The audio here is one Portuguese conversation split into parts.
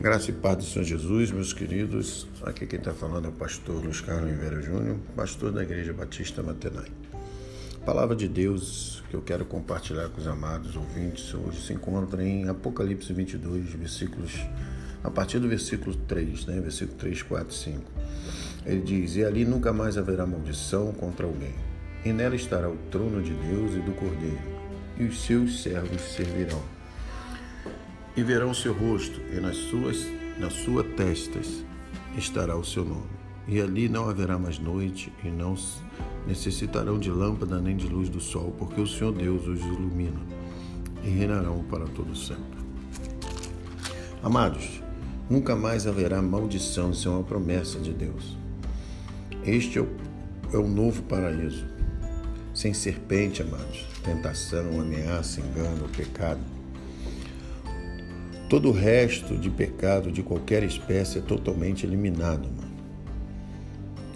Graça e paz do Senhor Jesus, meus queridos. Aqui quem está falando é o pastor Luiz Carlos Oliveira Júnior, pastor da Igreja Batista Matenai. palavra de Deus que eu quero compartilhar com os amados ouvintes hoje se encontra em Apocalipse 22, versículos, a partir do versículo 3, né? versículo 3, 4 e 5. Ele diz: E ali nunca mais haverá maldição contra alguém, e nela estará o trono de Deus e do Cordeiro, e os seus servos servirão e verão seu rosto, e nas suas nas suas testas estará o seu nome. E ali não haverá mais noite, e não necessitarão de lâmpada nem de luz do sol, porque o Senhor Deus os ilumina, e reinarão para todo sempre. Amados, nunca mais haverá maldição, isso é uma promessa de Deus. Este é o, é o novo paraíso, sem serpente, amados, tentação, ameaça, engano, pecado Todo o resto de pecado de qualquer espécie é totalmente eliminado, mano.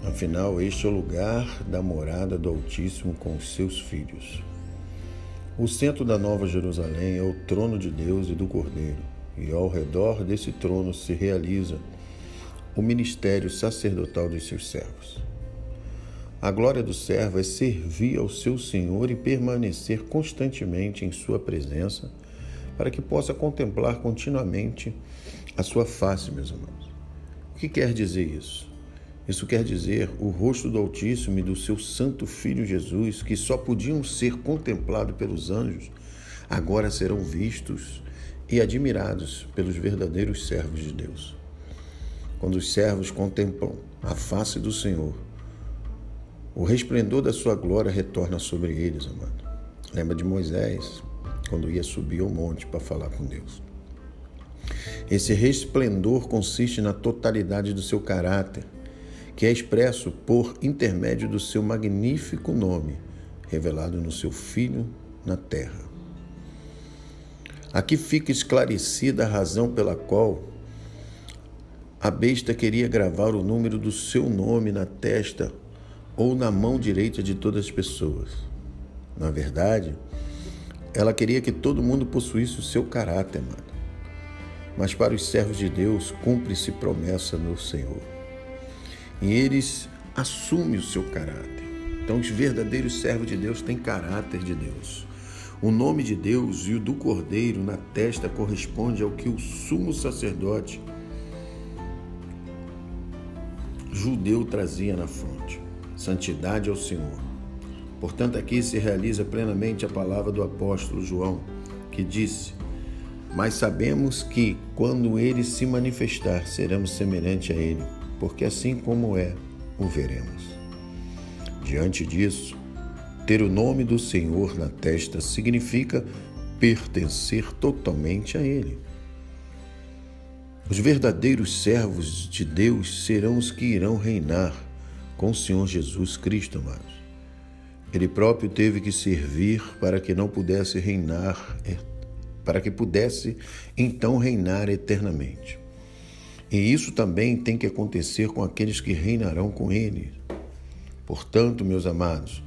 Afinal, este é o lugar da morada do Altíssimo com os seus filhos. O centro da Nova Jerusalém é o trono de Deus e do Cordeiro, e ao redor desse trono se realiza o ministério sacerdotal dos seus servos. A glória do servo é servir ao seu Senhor e permanecer constantemente em sua presença para que possa contemplar continuamente a sua face, meus irmãos. O que quer dizer isso? Isso quer dizer o rosto do Altíssimo e do seu Santo Filho Jesus, que só podiam ser contemplados pelos anjos, agora serão vistos e admirados pelos verdadeiros servos de Deus. Quando os servos contemplam a face do Senhor, o resplendor da sua glória retorna sobre eles, amado. Lembra de Moisés, quando ia subir ao monte para falar com Deus. Esse resplendor consiste na totalidade do seu caráter, que é expresso por intermédio do seu magnífico nome, revelado no seu Filho na terra. Aqui fica esclarecida a razão pela qual a besta queria gravar o número do seu nome na testa ou na mão direita de todas as pessoas. Na verdade, ela queria que todo mundo possuísse o seu caráter, mano. Mas para os servos de Deus, cumpre-se promessa no Senhor. E eles assumem o seu caráter. Então, os verdadeiros servos de Deus têm caráter de Deus. O nome de Deus e o do Cordeiro na testa corresponde ao que o sumo sacerdote judeu trazia na fronte. Santidade ao Senhor. Portanto, aqui se realiza plenamente a palavra do apóstolo João, que disse: Mas sabemos que, quando ele se manifestar, seremos semelhantes a ele, porque assim como é, o veremos. Diante disso, ter o nome do Senhor na testa significa pertencer totalmente a Ele. Os verdadeiros servos de Deus serão os que irão reinar com o Senhor Jesus Cristo, amados. Ele próprio teve que servir para que não pudesse reinar, para que pudesse então reinar eternamente. E isso também tem que acontecer com aqueles que reinarão com ele. Portanto, meus amados,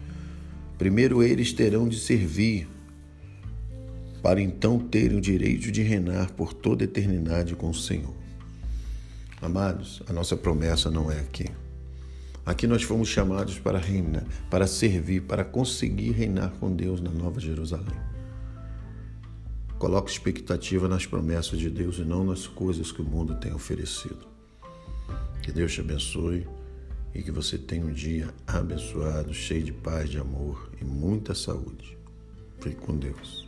primeiro eles terão de servir, para então terem o direito de reinar por toda a eternidade com o Senhor. Amados, a nossa promessa não é aqui. Aqui nós fomos chamados para reinar, para servir, para conseguir reinar com Deus na Nova Jerusalém. Coloque expectativa nas promessas de Deus e não nas coisas que o mundo tem oferecido. Que Deus te abençoe e que você tenha um dia abençoado, cheio de paz, de amor e muita saúde. Fique com Deus.